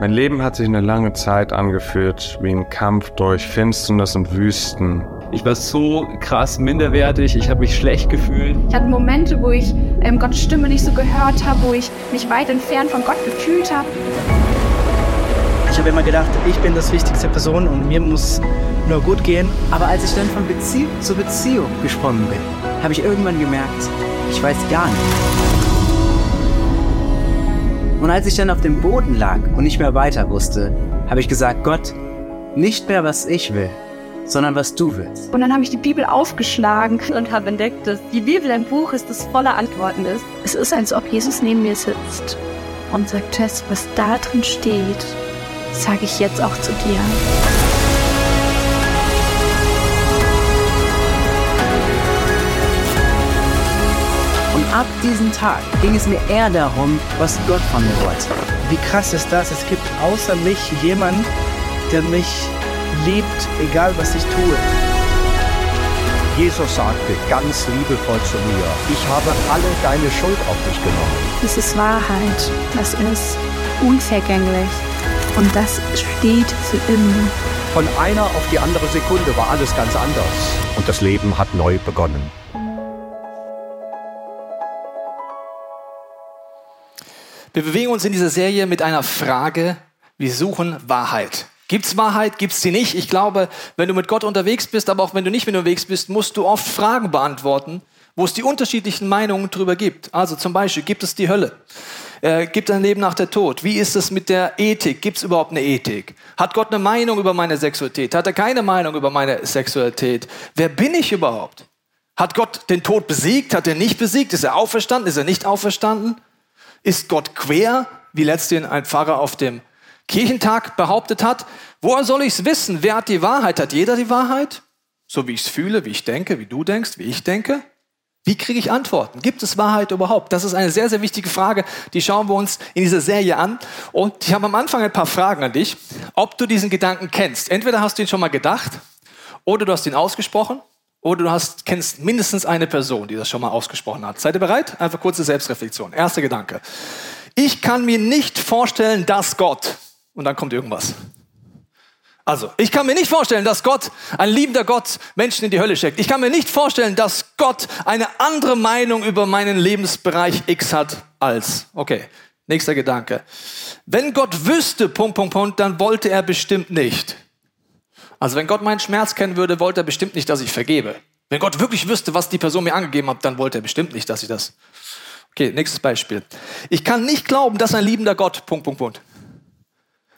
Mein Leben hat sich eine lange Zeit angefühlt wie ein Kampf durch Finsternis und Wüsten. Ich war so krass minderwertig, ich habe mich schlecht gefühlt. Ich hatte Momente, wo ich ähm, Gottes Stimme nicht so gehört habe, wo ich mich weit entfernt von Gott gefühlt habe. Ich habe immer gedacht, ich bin das wichtigste Person und mir muss nur gut gehen. Aber als ich dann von Beziehung zu Beziehung gesprungen bin, habe ich irgendwann gemerkt, ich weiß gar nicht. Und als ich dann auf dem Boden lag und nicht mehr weiter wusste, habe ich gesagt, Gott, nicht mehr was ich will, sondern was du willst. Und dann habe ich die Bibel aufgeschlagen und habe entdeckt, dass die Bibel ein Buch ist, das voller Antworten ist. Es ist, als ob Jesus neben mir sitzt und sagt, Tess, was da drin steht, sage ich jetzt auch zu dir. Ab diesem Tag ging es mir eher darum, was Gott von mir wollte. Wie krass ist das? Es gibt außer mich jemanden, der mich liebt, egal was ich tue. Jesus sagte ganz liebevoll zu mir, ich habe alle deine Schuld auf dich genommen. Das ist Wahrheit, das ist unvergänglich und das steht für immer. Von einer auf die andere Sekunde war alles ganz anders und das Leben hat neu begonnen. Wir bewegen uns in dieser Serie mit einer Frage. Wir suchen Wahrheit. Gibt's Wahrheit? Gibt's sie nicht? Ich glaube, wenn du mit Gott unterwegs bist, aber auch wenn du nicht mit unterwegs bist, musst du oft Fragen beantworten, wo es die unterschiedlichen Meinungen darüber gibt. Also zum Beispiel, gibt es die Hölle? Äh, gibt es ein Leben nach der Tod? Wie ist es mit der Ethik? Gibt es überhaupt eine Ethik? Hat Gott eine Meinung über meine Sexualität? Hat er keine Meinung über meine Sexualität? Wer bin ich überhaupt? Hat Gott den Tod besiegt? Hat er nicht besiegt? Ist er auferstanden? Ist er nicht auferstanden? Ist Gott quer, wie letztens ein Pfarrer auf dem Kirchentag behauptet hat? Woher soll ich es wissen? Wer hat die Wahrheit? Hat jeder die Wahrheit? So wie ich es fühle, wie ich denke, wie du denkst, wie ich denke? Wie kriege ich Antworten? Gibt es Wahrheit überhaupt? Das ist eine sehr, sehr wichtige Frage. Die schauen wir uns in dieser Serie an. Und ich habe am Anfang ein paar Fragen an dich, ob du diesen Gedanken kennst. Entweder hast du ihn schon mal gedacht oder du hast ihn ausgesprochen oder du hast, kennst mindestens eine Person, die das schon mal ausgesprochen hat. Seid ihr bereit? Einfach kurze Selbstreflexion. Erster Gedanke. Ich kann mir nicht vorstellen, dass Gott, und dann kommt irgendwas. Also, ich kann mir nicht vorstellen, dass Gott, ein liebender Gott, Menschen in die Hölle schickt. Ich kann mir nicht vorstellen, dass Gott eine andere Meinung über meinen Lebensbereich X hat als. Okay, nächster Gedanke. Wenn Gott wüsste, Punkt, Punkt, Punkt, dann wollte er bestimmt nicht. Also wenn Gott meinen Schmerz kennen würde, wollte er bestimmt nicht, dass ich vergebe. Wenn Gott wirklich wüsste, was die Person mir angegeben hat, dann wollte er bestimmt nicht, dass ich das. Okay, nächstes Beispiel. Ich kann nicht glauben, dass ein liebender Gott, Punkt, Punkt, Punkt.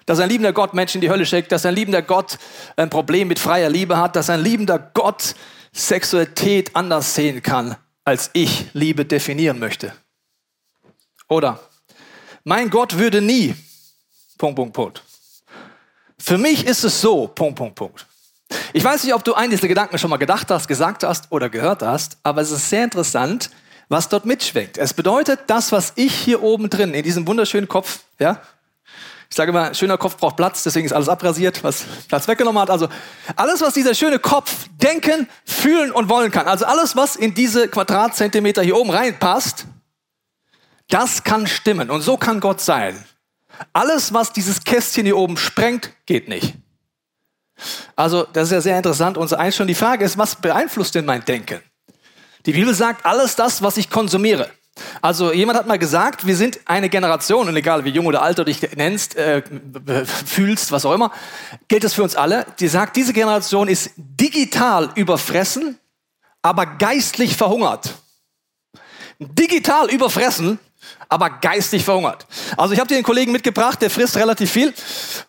Dass ein liebender Gott Menschen in die Hölle schickt, dass ein liebender Gott ein Problem mit freier Liebe hat, dass ein liebender Gott Sexualität anders sehen kann, als ich Liebe definieren möchte. Oder mein Gott würde nie, Punkt, Punkt, Punkt. Für mich ist es so, Punkt, Punkt, Punkt. Ich weiß nicht, ob du einen dieser Gedanken schon mal gedacht hast, gesagt hast oder gehört hast, aber es ist sehr interessant, was dort mitschwingt. Es bedeutet, das, was ich hier oben drin, in diesem wunderschönen Kopf, ja, ich sage immer, schöner Kopf braucht Platz, deswegen ist alles abrasiert, was Platz weggenommen hat. Also alles, was dieser schöne Kopf denken, fühlen und wollen kann, also alles, was in diese Quadratzentimeter hier oben reinpasst, das kann stimmen. Und so kann Gott sein. Alles, was dieses Kästchen hier oben sprengt, geht nicht. Also, das ist ja sehr interessant. Und eins schon die Frage ist, was beeinflusst denn mein Denken? Die Bibel sagt, alles das, was ich konsumiere. Also jemand hat mal gesagt, wir sind eine Generation, und egal wie jung oder alt du dich nennst, äh, fühlst, was auch immer, gilt das für uns alle, die sagt, diese Generation ist digital überfressen, aber geistlich verhungert. Digital überfressen, aber geistig verhungert. Also ich habe dir einen Kollegen mitgebracht, der frisst relativ viel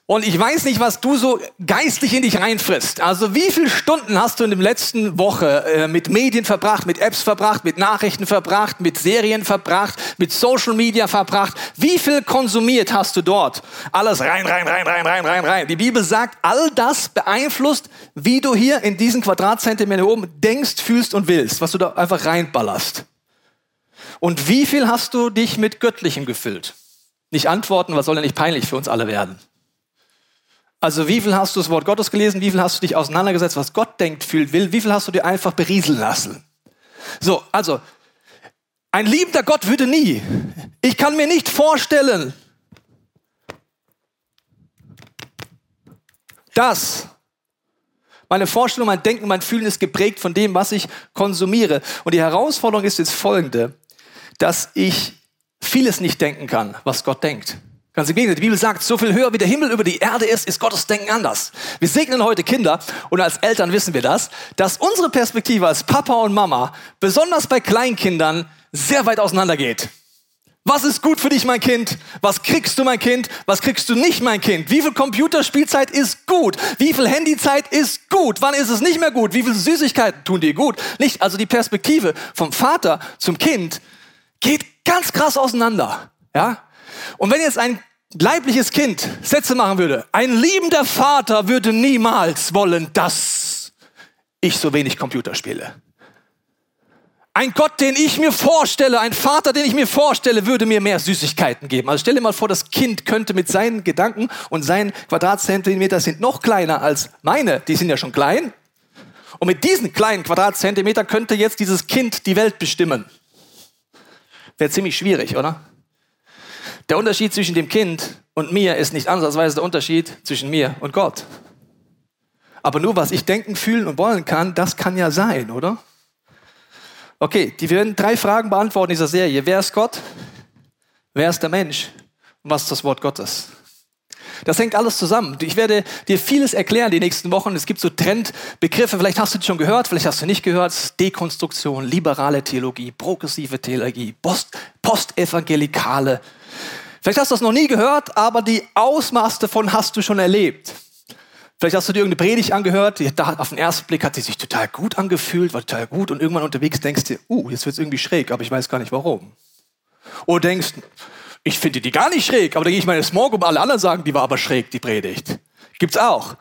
und ich weiß nicht, was du so geistlich in dich reinfrisst. Also wie viele Stunden hast du in der letzten Woche äh, mit Medien verbracht, mit Apps verbracht, mit Nachrichten verbracht, mit Serien verbracht, mit Social Media verbracht? Wie viel konsumiert hast du dort? Alles rein, rein, rein, rein, rein, rein, rein. Die Bibel sagt, all das beeinflusst, wie du hier in diesen Quadratzentimeter oben denkst, fühlst und willst, was du da einfach reinballerst. Und wie viel hast du dich mit Göttlichem gefüllt? Nicht antworten, was soll denn nicht peinlich für uns alle werden? Also wie viel hast du das Wort Gottes gelesen? Wie viel hast du dich auseinandergesetzt, was Gott denkt, fühlt, will? Wie viel hast du dir einfach berieseln lassen? So, also, ein liebender Gott würde nie. Ich kann mir nicht vorstellen, Das. Meine Vorstellung, mein Denken, mein Fühlen ist geprägt von dem, was ich konsumiere. Und die Herausforderung ist jetzt folgende, dass ich vieles nicht denken kann, was Gott denkt. Ganz im Gegenteil, die Bibel sagt, so viel höher wie der Himmel über die Erde ist, ist Gottes Denken anders. Wir segnen heute Kinder und als Eltern wissen wir das, dass unsere Perspektive als Papa und Mama besonders bei Kleinkindern sehr weit auseinander geht. Was ist gut für dich, mein Kind? Was kriegst du, mein Kind? Was kriegst du nicht, mein Kind? Wie viel Computerspielzeit ist gut? Wie viel Handyzeit ist gut? Wann ist es nicht mehr gut? Wie viele Süßigkeiten tun dir gut? Nicht, also die Perspektive vom Vater zum Kind geht ganz krass auseinander. Ja? Und wenn jetzt ein leibliches Kind Sätze machen würde, ein liebender Vater würde niemals wollen, dass ich so wenig Computer spiele. Ein Gott, den ich mir vorstelle, ein Vater, den ich mir vorstelle, würde mir mehr Süßigkeiten geben. Also stell dir mal vor, das Kind könnte mit seinen Gedanken und seinen Quadratzentimeter sind noch kleiner als meine, die sind ja schon klein. Und mit diesen kleinen Quadratzentimetern könnte jetzt dieses Kind die Welt bestimmen. Wäre ziemlich schwierig, oder? Der Unterschied zwischen dem Kind und mir ist nicht ansatzweise der Unterschied zwischen mir und Gott. Aber nur was ich denken, fühlen und wollen kann, das kann ja sein, oder? Okay, die werden drei Fragen beantworten in dieser Serie. Wer ist Gott? Wer ist der Mensch? Und was ist das Wort Gottes? Das hängt alles zusammen. Ich werde dir vieles erklären die nächsten Wochen. Es gibt so Trendbegriffe, vielleicht hast du die schon gehört, vielleicht hast du nicht gehört. Dekonstruktion, liberale Theologie, progressive Theologie, Post, postevangelikale. Vielleicht hast du das noch nie gehört, aber die Ausmaße davon hast du schon erlebt. Vielleicht hast du dir irgendeine Predigt angehört, die, da, auf den ersten Blick hat sie sich total gut angefühlt, war total gut und irgendwann unterwegs denkst du, uh, jetzt wird es irgendwie schräg, aber ich weiß gar nicht warum. Oder denkst, ich finde die gar nicht schräg, aber dann gehe ich meine Small Group, alle anderen sagen, die war aber schräg, die Predigt. Gibt's auch.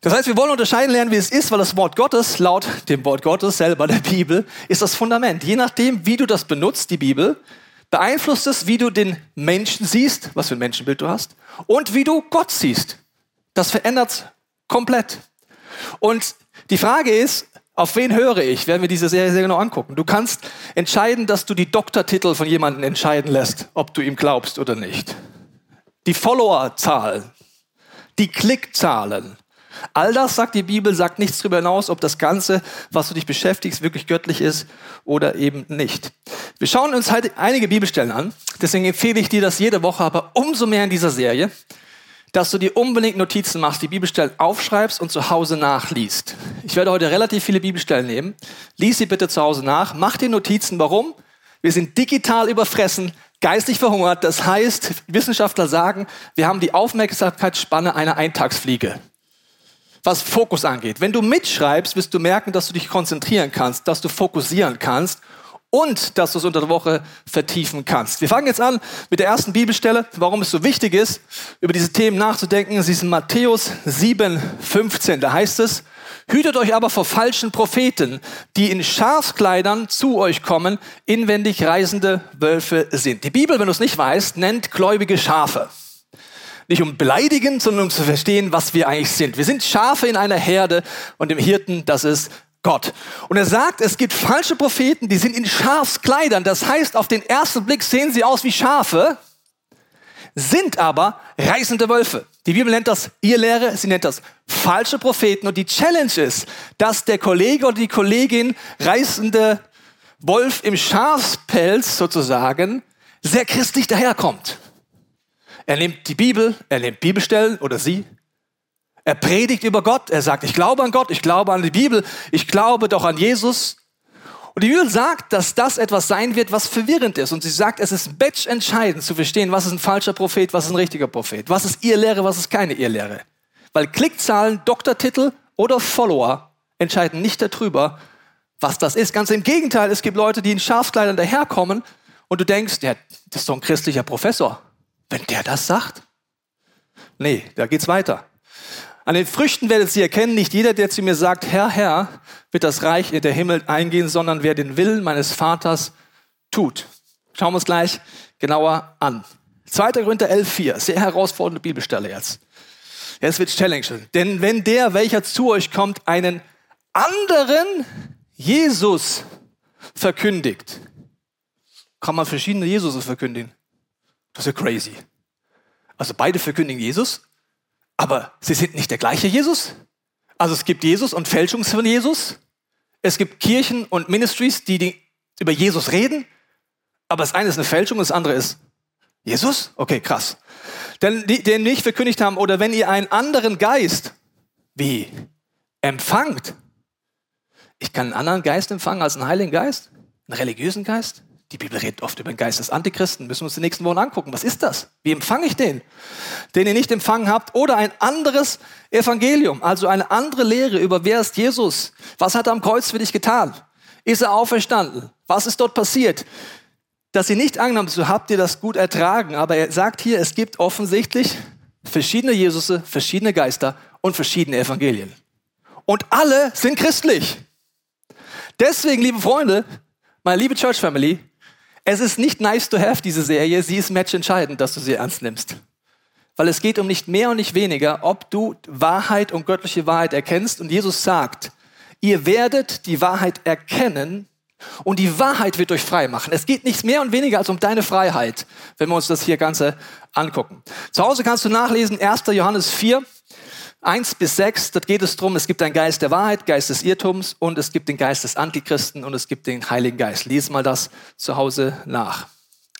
Das heißt, wir wollen unterscheiden lernen, wie es ist, weil das Wort Gottes, laut dem Wort Gottes selber, der Bibel, ist das Fundament. Je nachdem, wie du das benutzt, die Bibel, beeinflusst es, wie du den Menschen siehst, was für ein Menschenbild du hast, und wie du Gott siehst. Das verändert Komplett. Und die Frage ist, auf wen höre ich? Werden wir diese Serie sehr genau angucken. Du kannst entscheiden, dass du die Doktortitel von jemandem entscheiden lässt, ob du ihm glaubst oder nicht. Die Followerzahlen, die Klickzahlen. All das, sagt die Bibel, sagt nichts darüber hinaus, ob das Ganze, was du dich beschäftigst, wirklich göttlich ist oder eben nicht. Wir schauen uns halt einige Bibelstellen an. Deswegen empfehle ich dir das jede Woche, aber umso mehr in dieser Serie dass du dir unbedingt Notizen machst, die Bibelstellen aufschreibst und zu Hause nachliest. Ich werde heute relativ viele Bibelstellen nehmen. Lies sie bitte zu Hause nach. Mach dir Notizen. Warum? Wir sind digital überfressen, geistig verhungert. Das heißt, Wissenschaftler sagen, wir haben die Aufmerksamkeitsspanne einer Eintagsfliege. Was Fokus angeht. Wenn du mitschreibst, wirst du merken, dass du dich konzentrieren kannst, dass du fokussieren kannst und dass du es unter der Woche vertiefen kannst. Wir fangen jetzt an mit der ersten Bibelstelle, warum es so wichtig ist, über diese Themen nachzudenken. Sie ist in Matthäus 7, 15. Da heißt es, Hütet euch aber vor falschen Propheten, die in Schafskleidern zu euch kommen, inwendig reisende Wölfe sind. Die Bibel, wenn du es nicht weißt, nennt gläubige Schafe. Nicht um beleidigen, sondern um zu verstehen, was wir eigentlich sind. Wir sind Schafe in einer Herde und dem Hirten, das ist Gott. Und er sagt, es gibt falsche Propheten, die sind in Schafskleidern. Das heißt, auf den ersten Blick sehen sie aus wie Schafe, sind aber reißende Wölfe. Die Bibel nennt das ihr Lehre, sie nennt das falsche Propheten. Und die Challenge ist, dass der Kollege oder die Kollegin reißende Wolf im Schafspelz sozusagen sehr christlich daherkommt. Er nimmt die Bibel, er nimmt Bibelstellen oder sie er predigt über Gott. Er sagt, ich glaube an Gott, ich glaube an die Bibel, ich glaube doch an Jesus. Und die Bibel sagt, dass das etwas sein wird, was verwirrend ist. Und sie sagt, es ist batch entscheidend zu verstehen, was ist ein falscher Prophet, was ist ein richtiger Prophet, was ist ihr Lehre, was ist keine ihr Lehre. Weil Klickzahlen, Doktortitel oder Follower entscheiden nicht darüber, was das ist. Ganz im Gegenteil, es gibt Leute, die in Schafskleidern daherkommen und du denkst, ja, das ist doch ein christlicher Professor. Wenn der das sagt? Nee, da geht's weiter. An den Früchten werdet ihr erkennen, nicht jeder, der zu mir sagt, Herr, Herr, wird das Reich in der Himmel eingehen, sondern wer den Willen meines Vaters tut. Schauen wir uns gleich genauer an. 2. Korinther 11,4, sehr herausfordernde Bibelstelle jetzt. Jetzt wird challenging. Denn wenn der, welcher zu euch kommt, einen anderen Jesus verkündigt, kann man verschiedene Jesus verkündigen. Das ist ja crazy. Also beide verkündigen Jesus, Aber sie sind nicht der gleiche Jesus. Also es gibt Jesus und Fälschungs von Jesus. Es gibt Kirchen und Ministries, die, über Jesus reden. Aber das eine ist eine Fälschung, das andere ist Jesus? Okay, krass. Denn die, den nicht verkündigt haben, oder wenn ihr einen anderen Geist, wie, empfangt. Ich kann einen anderen Geist empfangen als einen Heiligen Geist? Einen religiösen Geist? Die Bibel redet oft über den Geist des Antichristen. Müssen wir uns die nächsten Wochen angucken. Was ist das? Wie empfange ich den? Den ihr nicht empfangen habt. Oder ein anderes Evangelium. Also eine andere Lehre über wer ist Jesus? Was hat er am Kreuz für dich getan? Ist er auferstanden? Was ist dort passiert? Dass ihr nicht angenommen so habt ihr das gut ertragen. Aber er sagt hier, es gibt offensichtlich verschiedene Jesusse, verschiedene Geister und verschiedene Evangelien. Und alle sind christlich. Deswegen, liebe Freunde, meine liebe Church Family, es ist nicht nice to have, diese Serie. Sie ist matchentscheidend, dass du sie ernst nimmst. Weil es geht um nicht mehr und nicht weniger, ob du Wahrheit und göttliche Wahrheit erkennst. Und Jesus sagt, ihr werdet die Wahrheit erkennen und die Wahrheit wird euch frei machen. Es geht nichts mehr und weniger als um deine Freiheit, wenn wir uns das hier Ganze angucken. Zu Hause kannst du nachlesen, 1. Johannes 4, 1 bis 6, dort geht es darum, es gibt einen Geist der Wahrheit, Geist des Irrtums und es gibt den Geist des Antichristen und es gibt den Heiligen Geist. Lies mal das zu Hause nach.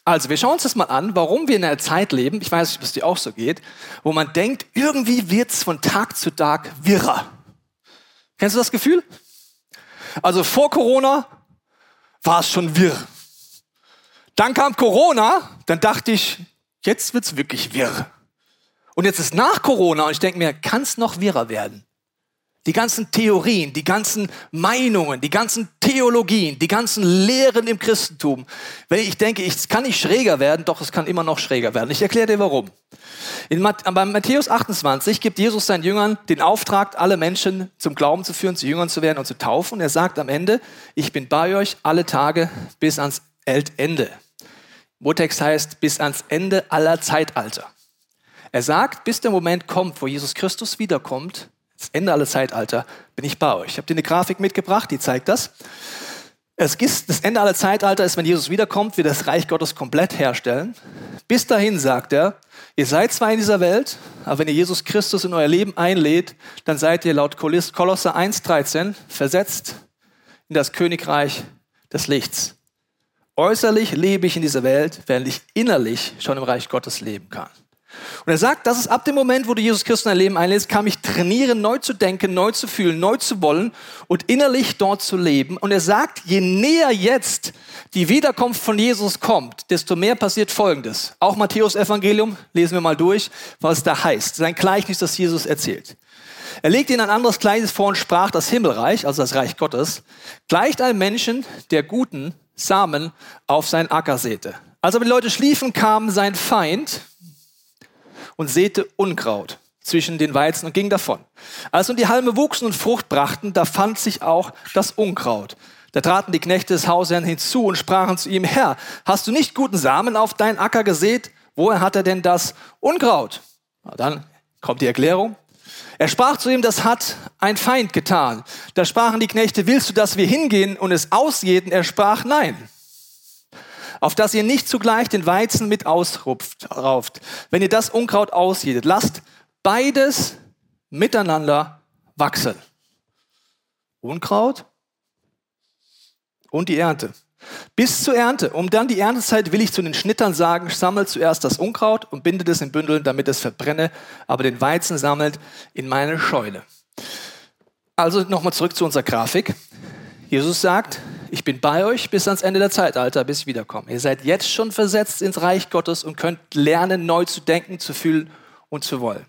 Also, wir schauen uns das mal an, warum wir in einer Zeit leben, ich weiß nicht, ob es dir auch so geht, wo man denkt, irgendwie wird es von Tag zu Tag wirrer. Kennst du das Gefühl? Also vor Corona war es schon wirr. Dann kam Corona, dann dachte ich, jetzt wird es wirklich wirr. Und jetzt ist nach Corona und ich denke mir, kann es noch wirrer werden? Die ganzen Theorien, die ganzen Meinungen, die ganzen Theologien, die ganzen Lehren im Christentum. Wenn ich denke, es kann nicht schräger werden, doch es kann immer noch schräger werden. Ich erkläre dir warum. In beim Matthäus 28 gibt Jesus seinen Jüngern den Auftrag, alle Menschen zum Glauben zu führen, zu Jüngern zu werden und zu taufen. Er sagt am Ende, ich bin bei euch alle Tage bis ans Ende. Urtext heißt bis ans Ende aller Zeitalter. Er sagt, bis der Moment kommt, wo Jesus Christus wiederkommt, das Ende aller Zeitalter, bin ich bei euch. Ich habe dir eine Grafik mitgebracht, die zeigt das. Es ist, das Ende aller Zeitalter ist, wenn Jesus wiederkommt, wir das Reich Gottes komplett herstellen. Bis dahin sagt er, ihr seid zwar in dieser Welt, aber wenn ihr Jesus Christus in euer Leben einlädt, dann seid ihr laut Kolosser 1,13 versetzt in das Königreich des Lichts. Äußerlich lebe ich in dieser Welt, während ich innerlich schon im Reich Gottes leben kann. Und er sagt, das ist ab dem Moment, wo du Jesus Christus in dein Leben einlädst, kann ich trainieren, neu zu denken, neu zu fühlen, neu zu wollen und innerlich dort zu leben. Und er sagt, je näher jetzt die Wiederkunft von Jesus kommt, desto mehr passiert Folgendes. Auch Matthäus Evangelium, lesen wir mal durch, was da heißt. Sein Gleichnis, das Jesus erzählt. Er legt ihnen ein anderes Gleichnis vor und sprach, das Himmelreich, also das Reich Gottes, gleicht einem Menschen, der guten Samen auf sein Acker säte. Also wenn die Leute schliefen, kam sein Feind, und säte Unkraut zwischen den Weizen und ging davon. Als nun die Halme wuchsen und Frucht brachten, da fand sich auch das Unkraut. Da traten die Knechte des Hausherrn hinzu und sprachen zu ihm, Herr, hast du nicht guten Samen auf deinen Acker gesät? Woher hat er denn das Unkraut? Na, dann kommt die Erklärung. Er sprach zu ihm, das hat ein Feind getan. Da sprachen die Knechte, willst du, dass wir hingehen und es ausjäten? Er sprach, nein auf dass ihr nicht zugleich den Weizen mit ausrupft, rauft. Wenn ihr das Unkraut ausjedet, lasst beides miteinander wachsen. Unkraut und die Ernte. Bis zur Ernte. Um dann die Erntezeit will ich zu den Schnittern sagen, sammelt zuerst das Unkraut und bindet es in Bündeln, damit es verbrenne, aber den Weizen sammelt in meine Scheune. Also nochmal zurück zu unserer Grafik. Jesus sagt, ich bin bei euch bis ans Ende der Zeitalter, bis ich wiederkomme. Ihr seid jetzt schon versetzt ins Reich Gottes und könnt lernen, neu zu denken, zu fühlen und zu wollen.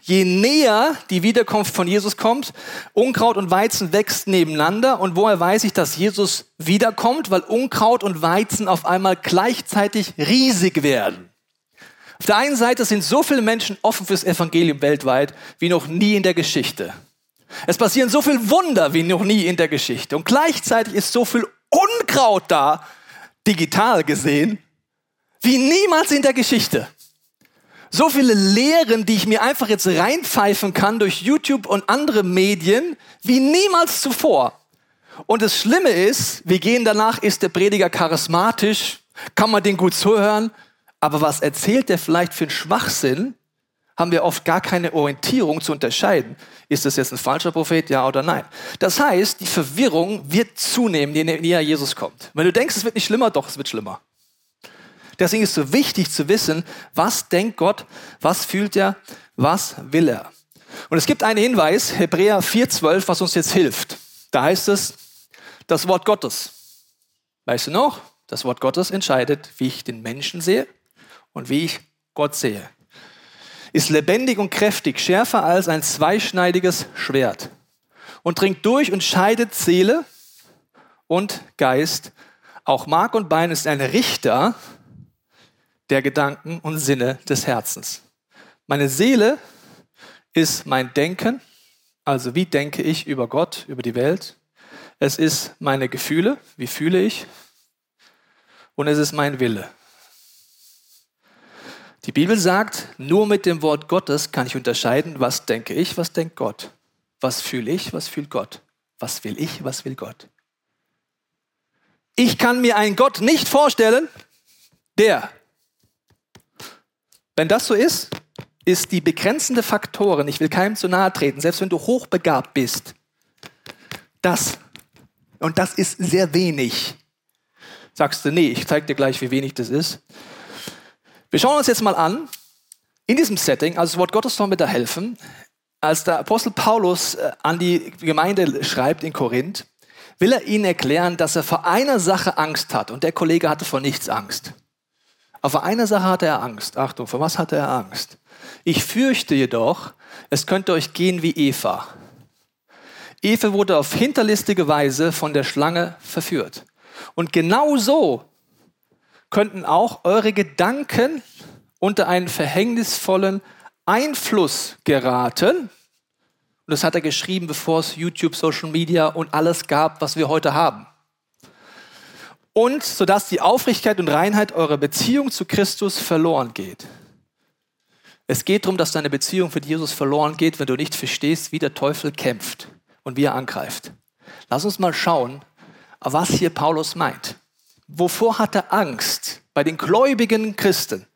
Je näher die Wiederkunft von Jesus kommt, Unkraut und Weizen wächst nebeneinander. Und woher weiß ich, dass Jesus wiederkommt? Weil Unkraut und Weizen auf einmal gleichzeitig riesig werden. Auf der einen Seite sind so viele Menschen offen fürs Evangelium weltweit wie noch nie in der Geschichte. Es passieren so viele Wunder wie noch nie in der Geschichte. Und gleichzeitig ist so viel Unkraut da, digital gesehen, wie niemals in der Geschichte. So viele Lehren, die ich mir einfach jetzt reinpfeifen kann durch YouTube und andere Medien, wie niemals zuvor. Und das Schlimme ist, wir gehen danach, ist der Prediger charismatisch, kann man den gut zuhören, aber was erzählt der vielleicht für einen Schwachsinn, haben wir oft gar keine Orientierung zu unterscheiden, ist das jetzt ein falscher Prophet, ja oder nein. Das heißt, die Verwirrung wird zunehmen, je näher Jesus kommt. Wenn du denkst, es wird nicht schlimmer, doch, es wird schlimmer. Deswegen ist es so wichtig zu wissen, was denkt Gott, was fühlt er, was will er. Und es gibt einen Hinweis, Hebräer 4,12, was uns jetzt hilft. Da heißt es, das Wort Gottes. Weißt du noch? Das Wort Gottes entscheidet, wie ich den Menschen sehe und wie ich Gott sehe. Ist lebendig und kräftig, schärfer als ein zweischneidiges Schwert und dringt durch und scheidet Seele und Geist. Auch Mark und Bein ist ein Richter der Gedanken und Sinne des Herzens. Meine Seele ist mein Denken, also wie denke ich über Gott, über die Welt. Es ist meine Gefühle, wie fühle ich. Und es ist mein Wille. Die Bibel sagt, nur mit dem Wort Gottes kann ich unterscheiden, was denke ich, was denkt Gott. Was fühle ich, was fühlt Gott. Was will ich, was will Gott. Ich kann mir einen Gott nicht vorstellen, der, wenn das so ist, ist die begrenzende Faktoren, ich will keinem zu nahe treten, selbst wenn du hochbegabt bist, das, und das ist sehr wenig, sagst du, nee, ich zeige dir gleich, wie wenig das ist. Wir schauen uns jetzt mal an, in diesem Setting, also das Wort Gottes soll mir da helfen, als der Apostel Paulus äh, an die Gemeinde schreibt in Korinth, will er ihnen erklären, dass er vor einer Sache Angst hat und der Kollege hatte vor nichts Angst. Aber vor einer Sache hatte er Angst. Achtung, vor was hatte er Angst? Ich fürchte jedoch, es könnte euch gehen wie Eva. Eva wurde auf hinterlistige Weise von der Schlange verführt. Und genau so könnten auch eure Gedanken unter einen verhängnisvollen Einfluss geraten. Und das hat er geschrieben, bevor es YouTube, Social Media und alles gab, was wir heute haben. Und sodass die Aufrichtigkeit und Reinheit eurer Beziehung zu Christus verloren geht. Es geht darum, dass deine Beziehung mit Jesus verloren geht, wenn du nicht verstehst, wie der Teufel kämpft und wie er angreift. Lass uns mal schauen, was hier Paulus meint. Wovor hat er Angst bei den gläubigen Christen?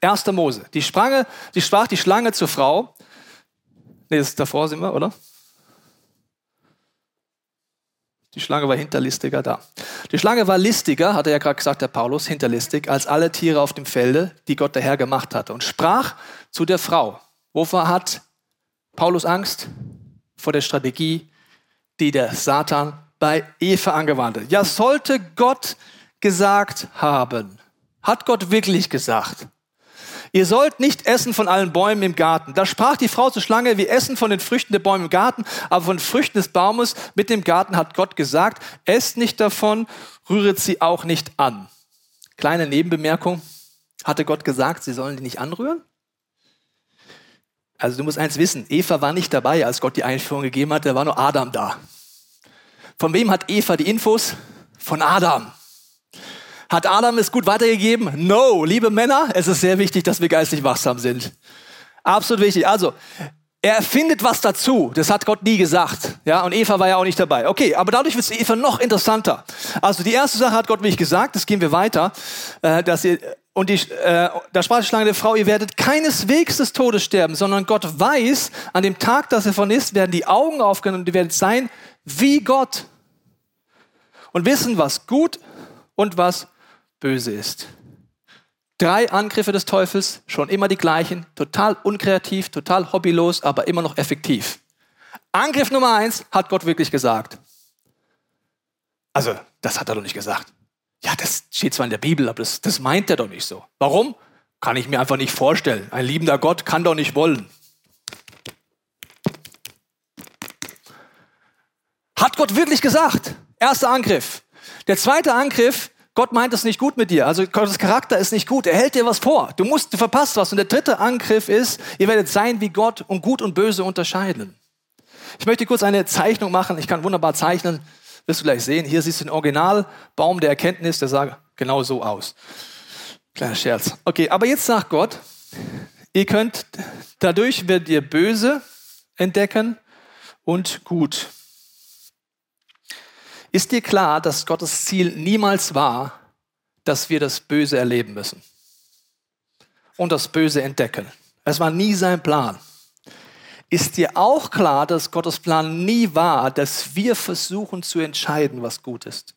1. Mose. Die, Sprange, die sprach die Schlange zur Frau. Ist davor sind wir, oder? Die Schlange war hinterlistiger da. Die Schlange war listiger, hat er ja gerade gesagt, der Paulus, hinterlistig, als alle Tiere auf dem Felde, die Gott der Herr gemacht hatte. Und sprach zu der Frau. Wovor hat Paulus Angst? Vor der Strategie, die der Satan bei Eva angewandt hat. Ja, sollte Gott gesagt haben. Hat Gott wirklich gesagt? Ihr sollt nicht essen von allen Bäumen im Garten. Da sprach die Frau zur Schlange, wir essen von den Früchten der Bäume im Garten, aber von Früchten des Baumes mit dem Garten hat Gott gesagt, esst nicht davon, rühret sie auch nicht an. Kleine Nebenbemerkung, hatte Gott gesagt, sie sollen die nicht anrühren? Also du musst eins wissen, Eva war nicht dabei, als Gott die Einführung gegeben hat, da war nur Adam da. Von wem hat Eva die Infos? Von Adam. Hat Adam es gut weitergegeben? No, liebe Männer, es ist sehr wichtig, dass wir geistig wachsam sind. Absolut wichtig. Also, er findet was dazu. Das hat Gott nie gesagt. Ja, und Eva war ja auch nicht dabei. Okay, aber dadurch wird Eva noch interessanter. Also die erste Sache hat Gott wirklich gesagt. Das gehen wir weiter. Äh, dass ihr, und die, äh, da sprach die Schlange der Frau, ihr werdet keineswegs des Todes sterben, sondern Gott weiß, an dem Tag, dass er von ist, werden die Augen aufgenommen und ihr werdet sein wie Gott. Und wissen, was gut und was böse ist. Drei Angriffe des Teufels, schon immer die gleichen, total unkreativ, total hobbylos, aber immer noch effektiv. Angriff Nummer eins hat Gott wirklich gesagt. Also, das hat er doch nicht gesagt. Ja, das steht zwar in der Bibel, aber das, das meint er doch nicht so. Warum? Kann ich mir einfach nicht vorstellen. Ein liebender Gott kann doch nicht wollen. Hat Gott wirklich gesagt? Erster Angriff. Der zweite Angriff Gott meint es nicht gut mit dir. Also Gottes Charakter ist nicht gut. Er hält dir was vor. Du musst, du verpasst was. Und der dritte Angriff ist, ihr werdet sein wie Gott und gut und böse unterscheiden. Ich möchte kurz eine Zeichnung machen. Ich kann wunderbar zeichnen. Wirst du gleich sehen. Hier siehst du den Originalbaum der Erkenntnis. Der sah genau so aus. Kleiner Scherz. Okay, aber jetzt sagt Gott, ihr könnt, dadurch werdet ihr böse entdecken und gut. Ist dir klar, dass Gottes Ziel niemals war, dass wir das Böse erleben müssen und das Böse entdecken? Es war nie sein Plan. Ist dir auch klar, dass Gottes Plan nie war, dass wir versuchen zu entscheiden, was gut ist?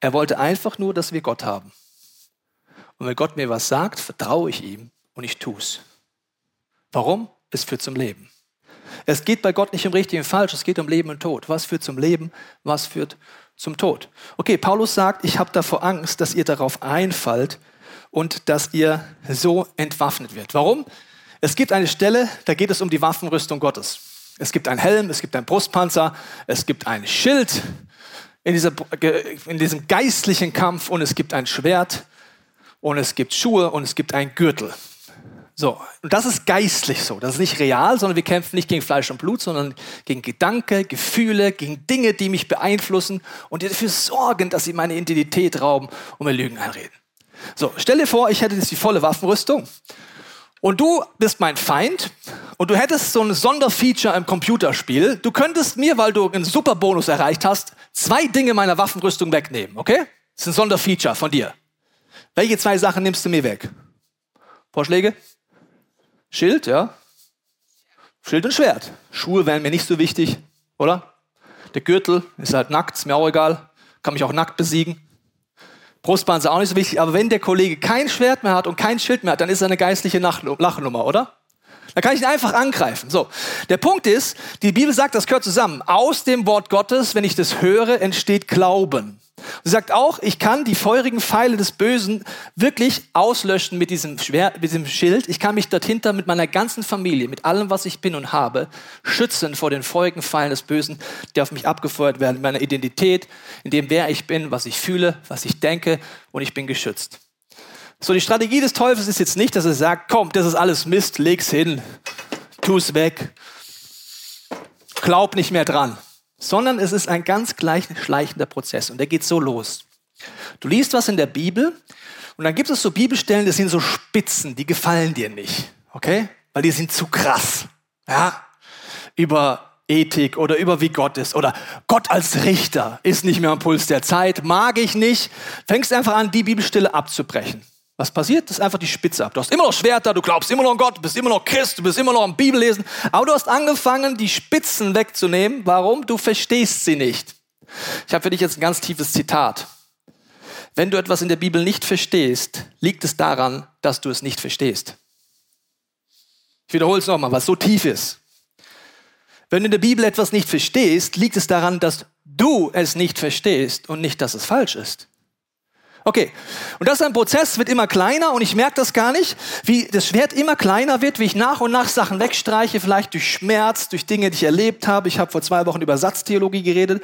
Er wollte einfach nur, dass wir Gott haben. Und wenn Gott mir was sagt, vertraue ich ihm und ich tue es. Warum? Es führt zum Leben. Es geht bei Gott nicht um richtig und falsch, es geht um Leben und Tod. Was führt zum Leben, was führt zum Tod? Okay, Paulus sagt, ich habe davor Angst, dass ihr darauf einfallt und dass ihr so entwaffnet wird. Warum? Es gibt eine Stelle, da geht es um die Waffenrüstung Gottes. Es gibt einen Helm, es gibt einen Brustpanzer, es gibt ein Schild in, dieser, in diesem geistlichen Kampf und es gibt ein Schwert und es gibt Schuhe und es gibt einen Gürtel. So, und das ist geistlich so. Das ist nicht real, sondern wir kämpfen nicht gegen Fleisch und Blut, sondern gegen Gedanken, Gefühle, gegen Dinge, die mich beeinflussen und die dafür sorgen, dass sie meine Identität rauben und mir Lügen einreden. So, stell dir vor, ich hätte jetzt die volle Waffenrüstung und du bist mein Feind und du hättest so ein Sonderfeature im Computerspiel. Du könntest mir, weil du einen Superbonus erreicht hast, zwei Dinge meiner Waffenrüstung wegnehmen, okay? Das ist ein Sonderfeature von dir. Welche zwei Sachen nimmst du mir weg? Vorschläge? Schild, ja. Schild und Schwert. Schuhe wären mir nicht so wichtig, oder? Der Gürtel ist halt nackt, ist mir auch egal. Kann mich auch nackt besiegen. Brustpanzer auch nicht so wichtig. Aber wenn der Kollege kein Schwert mehr hat und kein Schild mehr hat, dann ist er eine geistliche Lachnummer, oder? Dann kann ich ihn einfach angreifen. So. Der Punkt ist, die Bibel sagt, das gehört zusammen. Aus dem Wort Gottes, wenn ich das höre, entsteht Glauben. Sie sagt auch, ich kann die feurigen Pfeile des Bösen wirklich auslöschen mit diesem, Schwer, mit diesem Schild. Ich kann mich dahinter mit meiner ganzen Familie, mit allem, was ich bin und habe, schützen vor den feurigen Pfeilen des Bösen, die auf mich abgefeuert werden, in meiner Identität, in dem, wer ich bin, was ich fühle, was ich denke und ich bin geschützt. So, die Strategie des Teufels ist jetzt nicht, dass er sagt, komm, das ist alles Mist, leg's hin, tu's weg, glaub nicht mehr dran sondern es ist ein ganz gleich schleichender Prozess und der geht so los. Du liest was in der Bibel und dann gibt es so Bibelstellen, das sind so Spitzen, die gefallen dir nicht, okay? Weil die sind zu krass, ja? Über Ethik oder über wie Gott ist oder Gott als Richter ist nicht mehr am Puls der Zeit, mag ich nicht. Fängst einfach an, die Bibelstelle abzubrechen. Was passiert? Das ist einfach die Spitze ab. Du hast immer noch Schwerter, du glaubst immer noch an Gott, du bist immer noch Christ, du bist immer noch am Bibellesen. Aber du hast angefangen, die Spitzen wegzunehmen. Warum? Du verstehst sie nicht. Ich habe für dich jetzt ein ganz tiefes Zitat. Wenn du etwas in der Bibel nicht verstehst, liegt es daran, dass du es nicht verstehst. Ich wiederhole es nochmal, was so tief ist. Wenn du in der Bibel etwas nicht verstehst, liegt es daran, dass du es nicht verstehst und nicht, dass es falsch ist. Okay, und das ist ein Prozess, wird immer kleiner und ich merke das gar nicht, wie das Schwert immer kleiner wird, wie ich nach und nach Sachen wegstreiche, vielleicht durch Schmerz, durch Dinge, die ich erlebt habe. Ich habe vor zwei Wochen über Satztheologie geredet.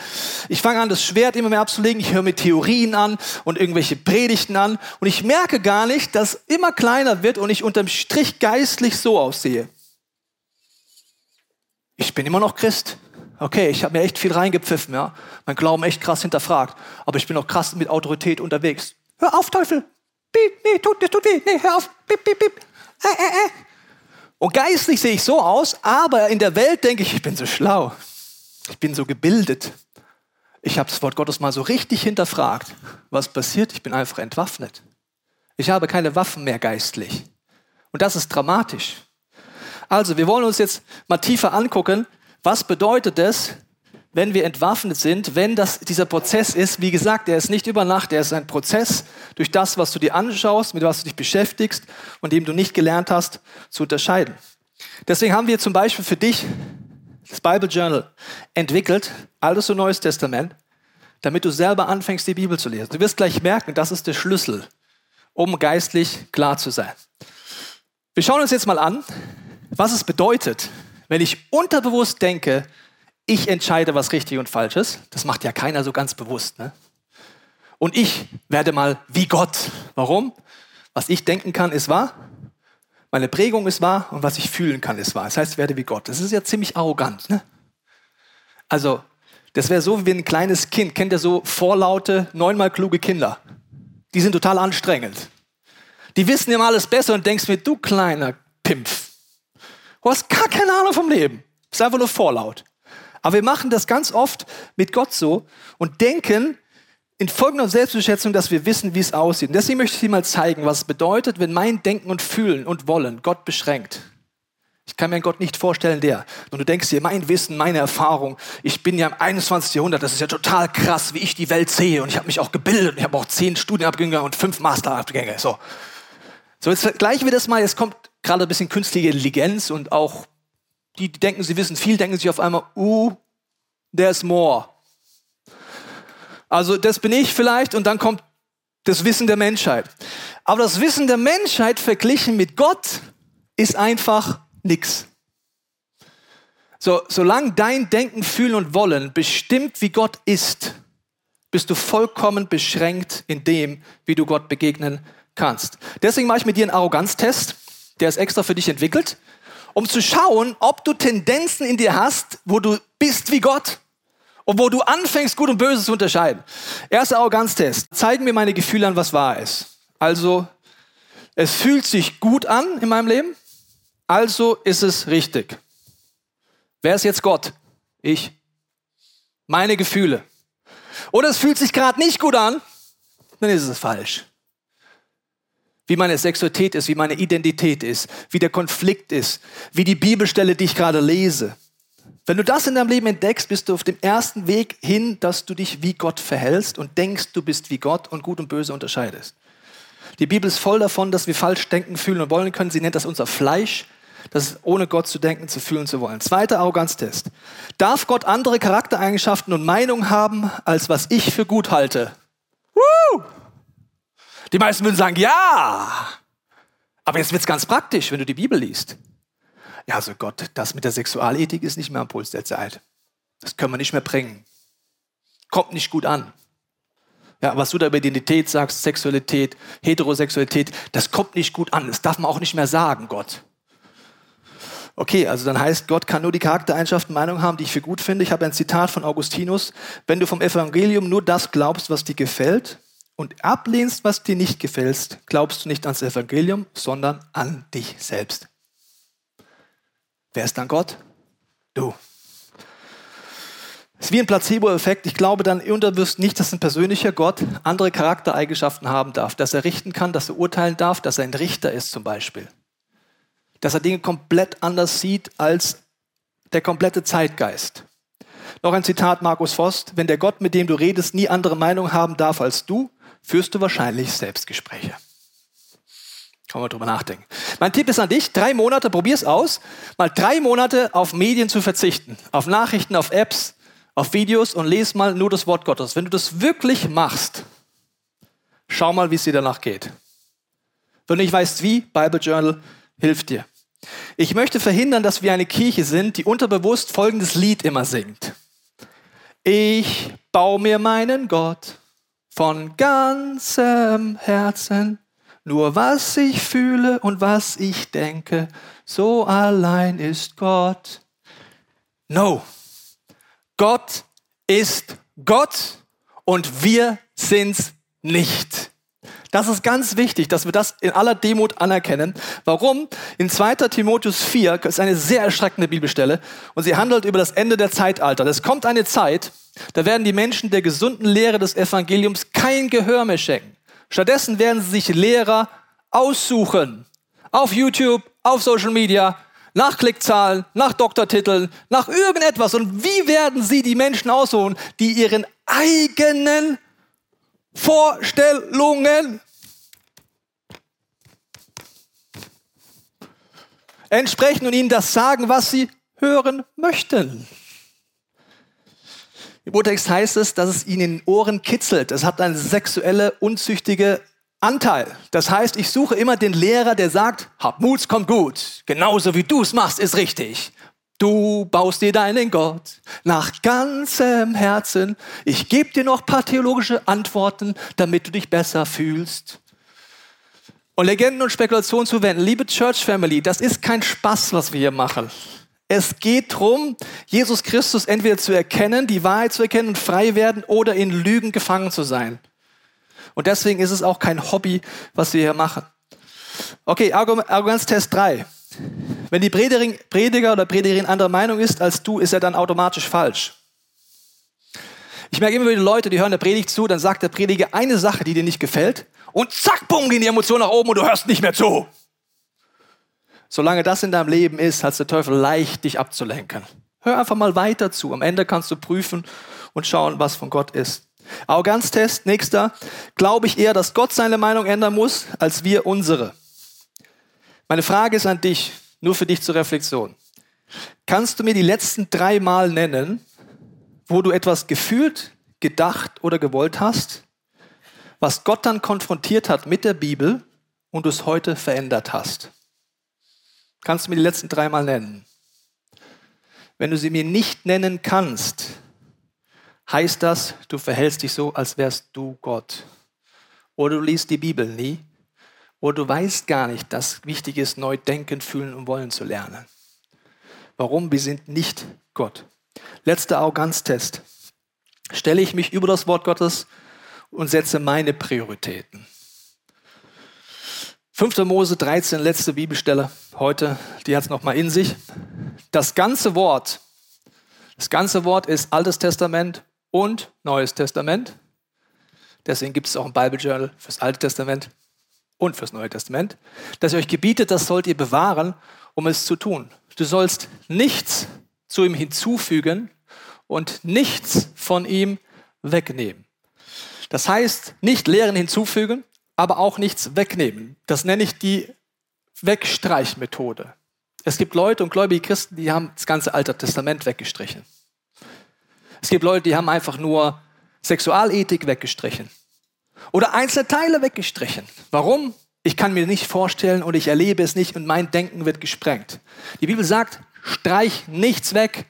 Ich fange an, das Schwert immer mehr abzulegen. Ich höre mir Theorien an und irgendwelche Predigten an und ich merke gar nicht, dass immer kleiner wird und ich unterm Strich geistlich so aussehe. Ich bin immer noch Christ. Okay, ich habe mir echt viel reingepfiffen, ja. Mein Glauben echt krass hinterfragt. Aber ich bin auch krass mit Autorität unterwegs. Hör auf, Teufel! Piep, nee, tut, das tut weh. Nee, hör auf! Piep, piep, piep. Äh, äh, äh. Und geistlich sehe ich so aus, aber in der Welt denke ich, ich bin so schlau. Ich bin so gebildet. Ich habe das Wort Gottes mal so richtig hinterfragt. Was passiert? Ich bin einfach entwaffnet. Ich habe keine Waffen mehr geistlich. Und das ist dramatisch. Also, wir wollen uns jetzt mal tiefer angucken, was bedeutet es, wenn wir entwaffnet sind, wenn das dieser Prozess ist? Wie gesagt, der ist nicht über Nacht, der ist ein Prozess durch das, was du dir anschaust, mit was du dich beschäftigst und dem du nicht gelernt hast, zu unterscheiden. Deswegen haben wir zum Beispiel für dich das Bible Journal entwickelt, Altes und Neues Testament, damit du selber anfängst, die Bibel zu lesen. Du wirst gleich merken, das ist der Schlüssel, um geistlich klar zu sein. Wir schauen uns jetzt mal an, was es bedeutet, wenn ich unterbewusst denke, ich entscheide, was richtig und falsch ist, das macht ja keiner so ganz bewusst. Ne? Und ich werde mal wie Gott. Warum? Was ich denken kann, ist wahr. Meine Prägung ist wahr und was ich fühlen kann, ist wahr. Das heißt, ich werde wie Gott. Das ist ja ziemlich arrogant. Ne? Also, das wäre so wie ein kleines Kind. Kennt ihr so vorlaute, neunmal kluge Kinder? Die sind total anstrengend. Die wissen immer alles besser und denkst mir, du kleiner Pimpf, Du hast gar keine Ahnung vom Leben. Das ist einfach nur vorlaut. Aber wir machen das ganz oft mit Gott so und denken, in folgender Selbstbeschätzung, dass wir wissen, wie es aussieht. Und deswegen möchte ich dir mal zeigen, was es bedeutet, wenn mein Denken und Fühlen und Wollen Gott beschränkt. Ich kann mir einen Gott nicht vorstellen, der. Und du denkst dir, mein Wissen, meine Erfahrung, ich bin ja im 21. Jahrhundert, das ist ja total krass, wie ich die Welt sehe. Und ich habe mich auch gebildet. Ich habe auch zehn Studienabgänge und fünf Masterabgänge. So. so, jetzt vergleichen wir das mal. Jetzt kommt gerade ein bisschen künstliche Intelligenz und auch die, die denken, sie wissen viel, denken sich auf einmal, uh, there's more. Also das bin ich vielleicht und dann kommt das Wissen der Menschheit. Aber das Wissen der Menschheit verglichen mit Gott ist einfach nix. So, solange dein Denken, Fühlen und Wollen bestimmt, wie Gott ist, bist du vollkommen beschränkt in dem, wie du Gott begegnen kannst. Deswegen mache ich mit dir einen Arroganztest, der ist extra für dich entwickelt, um zu schauen, ob du Tendenzen in dir hast, wo du bist wie Gott und wo du anfängst, Gut und Böse zu unterscheiden. Erster Arroganztest. Zeigen mir meine Gefühle an, was wahr ist. Also, es fühlt sich gut an in meinem Leben, also ist es richtig. Wer ist jetzt Gott? Ich. Meine Gefühle. Oder es fühlt sich gerade nicht gut an, dann ist es falsch. Wie meine Sexualität ist, wie meine Identität ist, wie der Konflikt ist, wie die Bibelstelle, die ich gerade lese. Wenn du das in deinem Leben entdeckst, bist du auf dem ersten Weg hin, dass du dich wie Gott verhältst und denkst, du bist wie Gott und gut und böse unterscheidest. Die Bibel ist voll davon, dass wir falsch denken, fühlen und wollen können. Sie nennt das unser Fleisch, das ist ohne Gott zu denken, zu fühlen, zu wollen. Zweiter Arroganztest. Darf Gott andere Charaktereigenschaften und Meinungen haben, als was ich für gut halte? Woo! Die meisten würden sagen, ja. Aber jetzt wird es ganz praktisch, wenn du die Bibel liest. Ja, also Gott, das mit der Sexualethik ist nicht mehr am Puls der Zeit. Das können wir nicht mehr bringen. Kommt nicht gut an. Ja, was du da über Identität sagst, Sexualität, Heterosexualität, das kommt nicht gut an. Das darf man auch nicht mehr sagen, Gott. Okay, also dann heißt, Gott kann nur die Charaktereigenschaften, Meinung haben, die ich für gut finde. Ich habe ein Zitat von Augustinus. Wenn du vom Evangelium nur das glaubst, was dir gefällt und ablehnst, was dir nicht gefällt, glaubst du nicht ans Evangelium, sondern an dich selbst. Wer ist dann Gott? Du. Es ist wie ein Placebo-Effekt. Ich glaube dann unterbewusst nicht, dass ein persönlicher Gott andere Charaktereigenschaften haben darf, dass er richten kann, dass er urteilen darf, dass er ein Richter ist zum Beispiel. Dass er Dinge komplett anders sieht als der komplette Zeitgeist. Noch ein Zitat Markus Vost. Wenn der Gott, mit dem du redest, nie andere Meinung haben darf als du, führst du wahrscheinlich Selbstgespräche. Kann man drüber nachdenken. Mein Tipp ist an dich, drei Monate, probier's aus, mal drei Monate auf Medien zu verzichten. Auf Nachrichten, auf Apps, auf Videos und lese mal nur das Wort Gottes. Wenn du das wirklich machst, schau mal, wie es dir danach geht. Wenn du nicht weißt wie, Bible Journal hilft dir. Ich möchte verhindern, dass wir eine Kirche sind, die unterbewusst folgendes Lied immer singt. Ich baue mir meinen Gott von ganzem Herzen nur was ich fühle und was ich denke, so allein ist Gott. No. Gott ist Gott und wir sind's nicht. Das ist ganz wichtig, dass wir das in aller Demut anerkennen. Warum? In 2. Timotheus 4 ist eine sehr erschreckende Bibelstelle und sie handelt über das Ende der Zeitalter. Es kommt eine Zeit, da werden die Menschen der gesunden Lehre des Evangeliums kein Gehör mehr schenken. Stattdessen werden sie sich Lehrer aussuchen. Auf YouTube, auf Social Media, nach Klickzahlen, nach Doktortiteln, nach irgendetwas. Und wie werden sie die Menschen aussuchen, die ihren eigenen Vorstellungen entsprechen und ihnen das sagen, was sie hören möchten? Im Urtext heißt es, dass es ihnen in den Ohren kitzelt. Es hat eine sexuelle, unzüchtige Anteil. Das heißt, ich suche immer den Lehrer, der sagt, hab Mut, kommt gut. Genauso wie du es machst, ist richtig. Du baust dir deinen Gott nach ganzem Herzen. Ich gebe dir noch ein paar theologische Antworten, damit du dich besser fühlst. Und Legenden und Spekulationen zu wenden. Liebe Church Family, das ist kein Spaß, was wir hier machen. Es geht darum, Jesus Christus entweder zu erkennen, die Wahrheit zu erkennen und frei werden oder in Lügen gefangen zu sein. Und deswegen ist es auch kein Hobby, was wir hier machen. Okay, Arroganztest 3. Wenn die Prediger oder Predigerin anderer Meinung ist als du, ist er dann automatisch falsch. Ich merke immer wieder Leute, die hören der Predigt zu, dann sagt der Prediger eine Sache, die dir nicht gefällt und zack, bumm, gehen die Emotionen nach oben und du hörst nicht mehr zu. Solange das in deinem Leben ist, hat der Teufel leicht, dich abzulenken. Hör einfach mal weiter zu. Am Ende kannst du prüfen und schauen, was von Gott ist. Arroganztest, nächster. Glaube ich eher, dass Gott seine Meinung ändern muss, als wir unsere? Meine Frage ist an dich, nur für dich zur Reflexion. Kannst du mir die letzten drei Mal nennen, wo du etwas gefühlt, gedacht oder gewollt hast, was Gott dann konfrontiert hat mit der Bibel und du es heute verändert hast? Kannst du mir die letzten drei Mal nennen? Wenn du sie mir nicht nennen kannst, heißt das, du verhältst dich so, als wärst du Gott. Oder du liest die Bibel nie. Oder du weißt gar nicht, dass wichtig ist, neu denken, fühlen und wollen zu lernen. Warum? Wir sind nicht Gott. Letzter Arroganztest. Stelle ich mich über das Wort Gottes und setze meine Prioritäten. 5. Mose 13, letzte Bibelstelle heute, die hat es nochmal in sich. Das ganze Wort, das ganze Wort ist Altes Testament und Neues Testament. Deswegen gibt es auch ein Bible Journal fürs Alte Testament und fürs Neue Testament. Dass ihr euch gebietet, das sollt ihr bewahren, um es zu tun. Du sollst nichts zu ihm hinzufügen und nichts von ihm wegnehmen. Das heißt, nicht Lehren hinzufügen, aber auch nichts wegnehmen. Das nenne ich die Wegstreichmethode. Es gibt Leute und gläubige Christen, die haben das ganze Alte Testament weggestrichen. Es gibt Leute, die haben einfach nur Sexualethik weggestrichen. Oder einzelne Teile weggestrichen. Warum? Ich kann mir nicht vorstellen und ich erlebe es nicht und mein Denken wird gesprengt. Die Bibel sagt, streich nichts weg.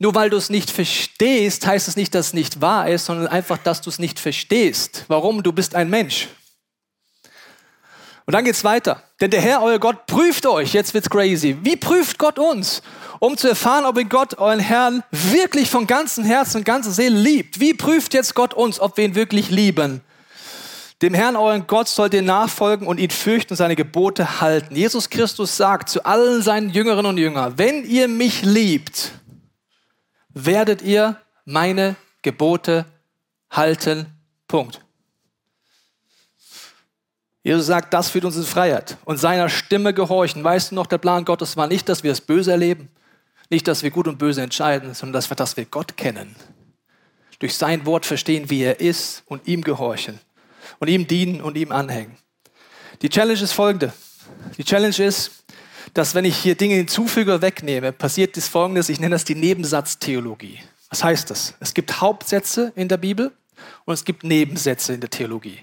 Nur weil du es nicht verstehst, heißt es nicht, dass es nicht wahr ist, sondern einfach, dass du es nicht verstehst. Warum? Du bist ein Mensch. Und dann geht's weiter. Denn der Herr, euer Gott, prüft euch. Jetzt wird's crazy. Wie prüft Gott uns? Um zu erfahren, ob ihr Gott, euren Herrn, wirklich von ganzem Herzen und ganzer Seele liebt. Wie prüft jetzt Gott uns, ob wir ihn wirklich lieben? Dem Herrn, euren Gott, sollt ihr nachfolgen und ihn fürchten und seine Gebote halten. Jesus Christus sagt zu allen seinen Jüngerinnen und Jüngern, wenn ihr mich liebt, werdet ihr meine Gebote halten. Punkt. Jesus sagt, das führt uns in Freiheit und seiner Stimme gehorchen. Weißt du noch, der Plan Gottes war nicht, dass wir das Böse erleben, nicht, dass wir gut und böse entscheiden, sondern dass wir, dass wir Gott kennen. Durch sein Wort verstehen, wie er ist und ihm gehorchen und ihm dienen und ihm anhängen. Die Challenge ist folgende. Die Challenge ist, dass wenn ich hier Dinge hinzufüge oder wegnehme, passiert das folgendes, ich nenne das die Nebensatztheologie. Was heißt das? Es gibt Hauptsätze in der Bibel und es gibt Nebensätze in der Theologie.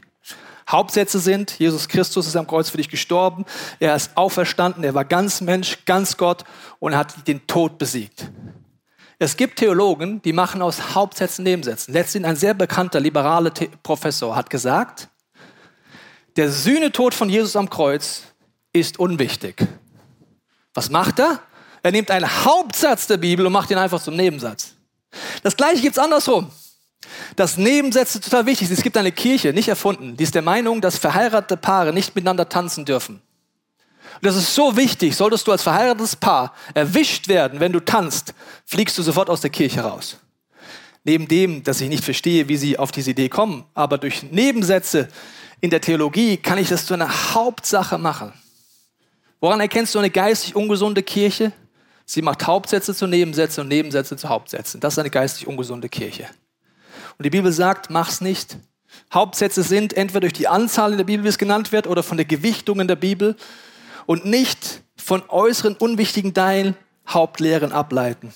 Hauptsätze sind, Jesus Christus ist am Kreuz für dich gestorben, er ist auferstanden, er war ganz Mensch, ganz Gott und hat den Tod besiegt. Es gibt Theologen, die machen aus Hauptsätzen Nebensätzen. Letztendlich ein sehr bekannter liberaler Professor hat gesagt, der Sühnetod von Jesus am Kreuz ist unwichtig. Was macht er? Er nimmt einen Hauptsatz der Bibel und macht ihn einfach zum Nebensatz. Das gleiche gibt es andersrum dass Nebensätze total wichtig sind. Es gibt eine Kirche, nicht erfunden, die ist der Meinung, dass verheiratete Paare nicht miteinander tanzen dürfen. Und das ist so wichtig. Solltest du als verheiratetes Paar erwischt werden, wenn du tanzt, fliegst du sofort aus der Kirche raus. Neben dem, dass ich nicht verstehe, wie sie auf diese Idee kommen, aber durch Nebensätze in der Theologie kann ich das zu einer Hauptsache machen. Woran erkennst du eine geistig ungesunde Kirche? Sie macht Hauptsätze zu Nebensätzen und Nebensätze zu Hauptsätzen. Das ist eine geistig ungesunde Kirche. Und die Bibel sagt, mach's nicht. Hauptsätze sind entweder durch die Anzahl in der Bibel, wie es genannt wird, oder von der Gewichtung in der Bibel und nicht von äußeren unwichtigen Teilen Hauptlehren ableiten.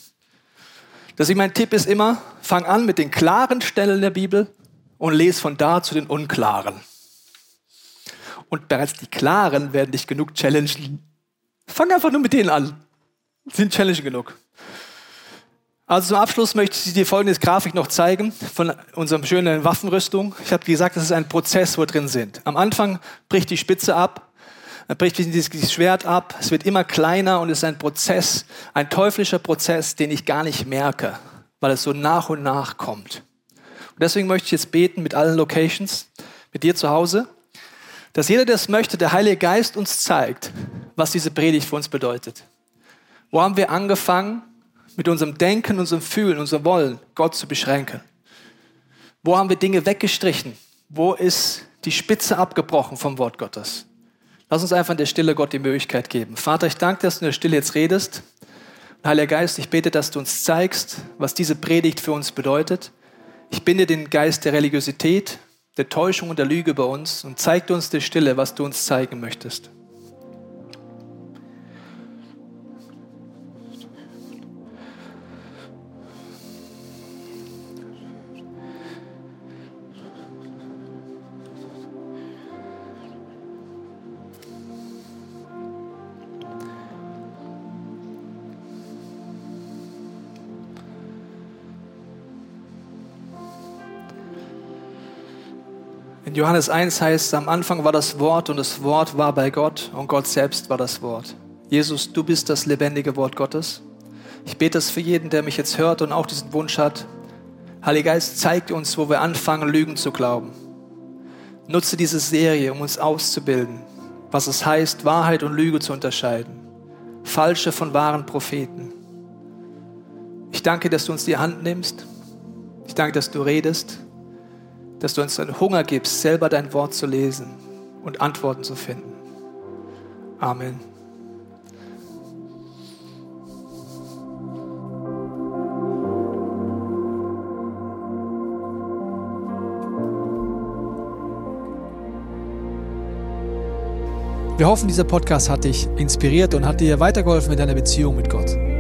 Deswegen mein Tipp ist immer, fang an mit den klaren Stellen der Bibel und lese von da zu den unklaren. Und bereits die klaren werden dich genug challengen. Fang einfach nur mit denen an. Sind challenge genug. Also zum Abschluss möchte ich dir folgende Grafik noch zeigen von unserem schönen Waffenrüstung. Ich habe gesagt, das ist ein Prozess, wo wir drin sind. Am Anfang bricht die Spitze ab, dann bricht dieses Schwert ab, es wird immer kleiner und es ist ein Prozess, ein teuflischer Prozess, den ich gar nicht merke, weil es so nach und nach kommt. Und deswegen möchte ich jetzt beten mit allen Locations, mit dir zu Hause, dass jeder, der es möchte, der Heilige Geist uns zeigt, was diese Predigt für uns bedeutet. Wo haben wir angefangen? Mit unserem Denken, unserem Fühlen, unserem Wollen Gott zu beschränken. Wo haben wir Dinge weggestrichen? Wo ist die Spitze abgebrochen vom Wort Gottes? Lass uns einfach in der Stille Gott die Möglichkeit geben. Vater, ich danke dass du in der Stille jetzt redest. Heiliger Geist, ich bete, dass du uns zeigst, was diese Predigt für uns bedeutet. Ich binde den Geist der Religiosität, der Täuschung und der Lüge bei uns und zeig uns der Stille, was du uns zeigen möchtest. Johannes 1 heißt am Anfang war das Wort und das Wort war bei Gott und Gott selbst war das Wort. Jesus, du bist das lebendige Wort Gottes. Ich bete es für jeden, der mich jetzt hört und auch diesen Wunsch hat. Heiliger Geist, zeig uns, wo wir anfangen, Lügen zu glauben. Nutze diese Serie, um uns auszubilden, was es heißt, Wahrheit und Lüge zu unterscheiden. Falsche von wahren Propheten. Ich danke, dass du uns die Hand nimmst. Ich danke, dass du redest dass du uns einen Hunger gibst, selber dein Wort zu lesen und Antworten zu finden. Amen. Wir hoffen, dieser Podcast hat dich inspiriert und hat dir weitergeholfen in deiner Beziehung mit Gott.